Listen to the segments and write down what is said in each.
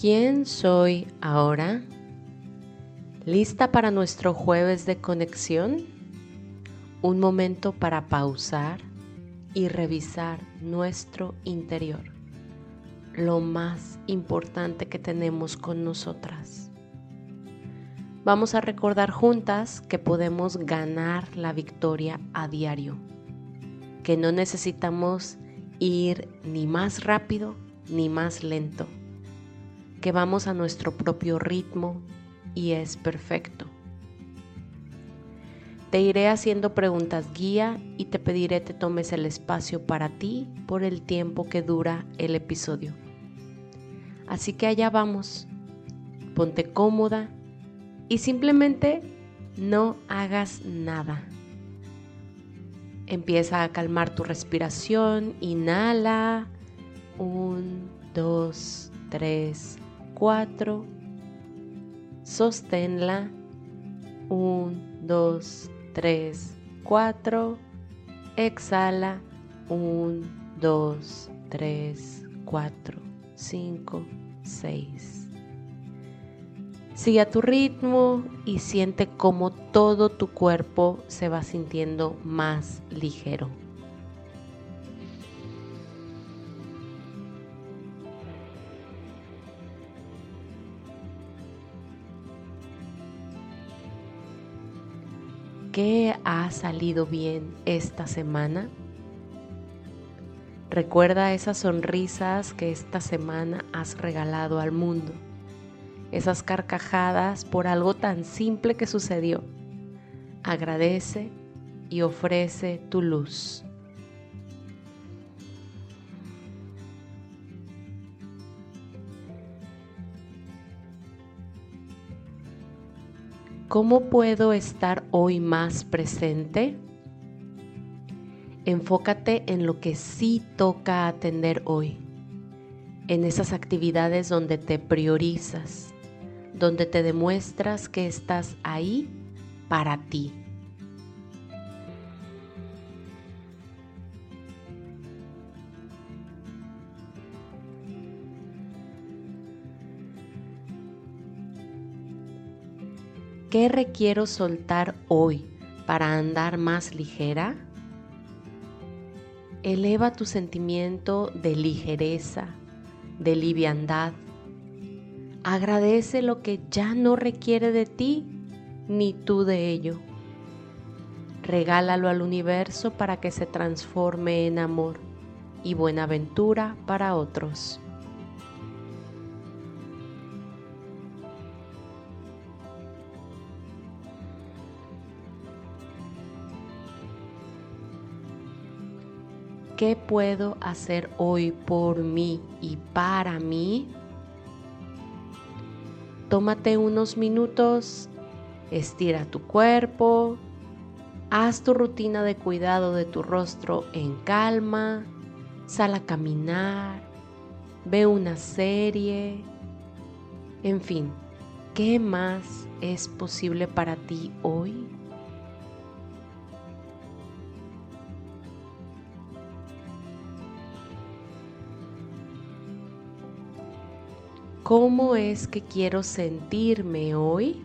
¿Quién soy ahora? ¿Lista para nuestro jueves de conexión? Un momento para pausar y revisar nuestro interior, lo más importante que tenemos con nosotras. Vamos a recordar juntas que podemos ganar la victoria a diario, que no necesitamos ir ni más rápido ni más lento que vamos a nuestro propio ritmo y es perfecto. Te iré haciendo preguntas guía y te pediré que tomes el espacio para ti por el tiempo que dura el episodio. Así que allá vamos. Ponte cómoda y simplemente no hagas nada. Empieza a calmar tu respiración. Inhala. Un, dos, tres, 4. Sosténla. 1, 2, 3, 4. Exhala. 1, 2, 3, 4, 5, 6. Sigue a tu ritmo y siente cómo todo tu cuerpo se va sintiendo más ligero. ¿Qué ha salido bien esta semana? Recuerda esas sonrisas que esta semana has regalado al mundo, esas carcajadas por algo tan simple que sucedió. Agradece y ofrece tu luz. ¿Cómo puedo estar hoy más presente? Enfócate en lo que sí toca atender hoy, en esas actividades donde te priorizas, donde te demuestras que estás ahí para ti. ¿Qué requiero soltar hoy para andar más ligera? Eleva tu sentimiento de ligereza, de liviandad. Agradece lo que ya no requiere de ti, ni tú de ello. Regálalo al universo para que se transforme en amor y buena aventura para otros. ¿Qué puedo hacer hoy por mí y para mí? Tómate unos minutos, estira tu cuerpo, haz tu rutina de cuidado de tu rostro en calma, sal a caminar, ve una serie, en fin, ¿qué más es posible para ti hoy? ¿Cómo es que quiero sentirme hoy?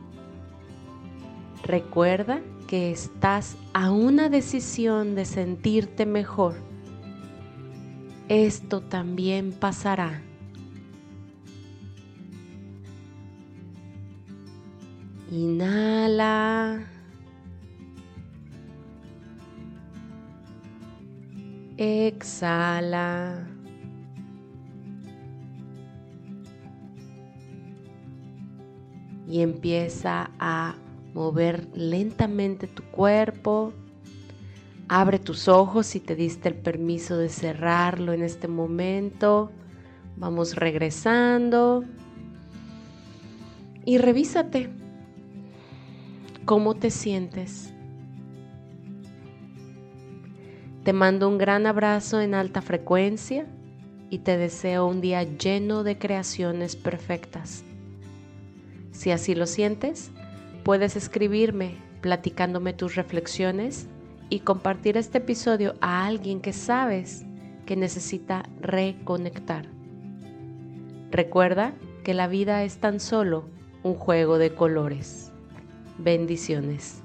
Recuerda que estás a una decisión de sentirte mejor. Esto también pasará. Inhala. Exhala. Y empieza a mover lentamente tu cuerpo. Abre tus ojos si te diste el permiso de cerrarlo en este momento. Vamos regresando. Y revísate. ¿Cómo te sientes? Te mando un gran abrazo en alta frecuencia y te deseo un día lleno de creaciones perfectas. Si así lo sientes, puedes escribirme platicándome tus reflexiones y compartir este episodio a alguien que sabes que necesita reconectar. Recuerda que la vida es tan solo un juego de colores. Bendiciones.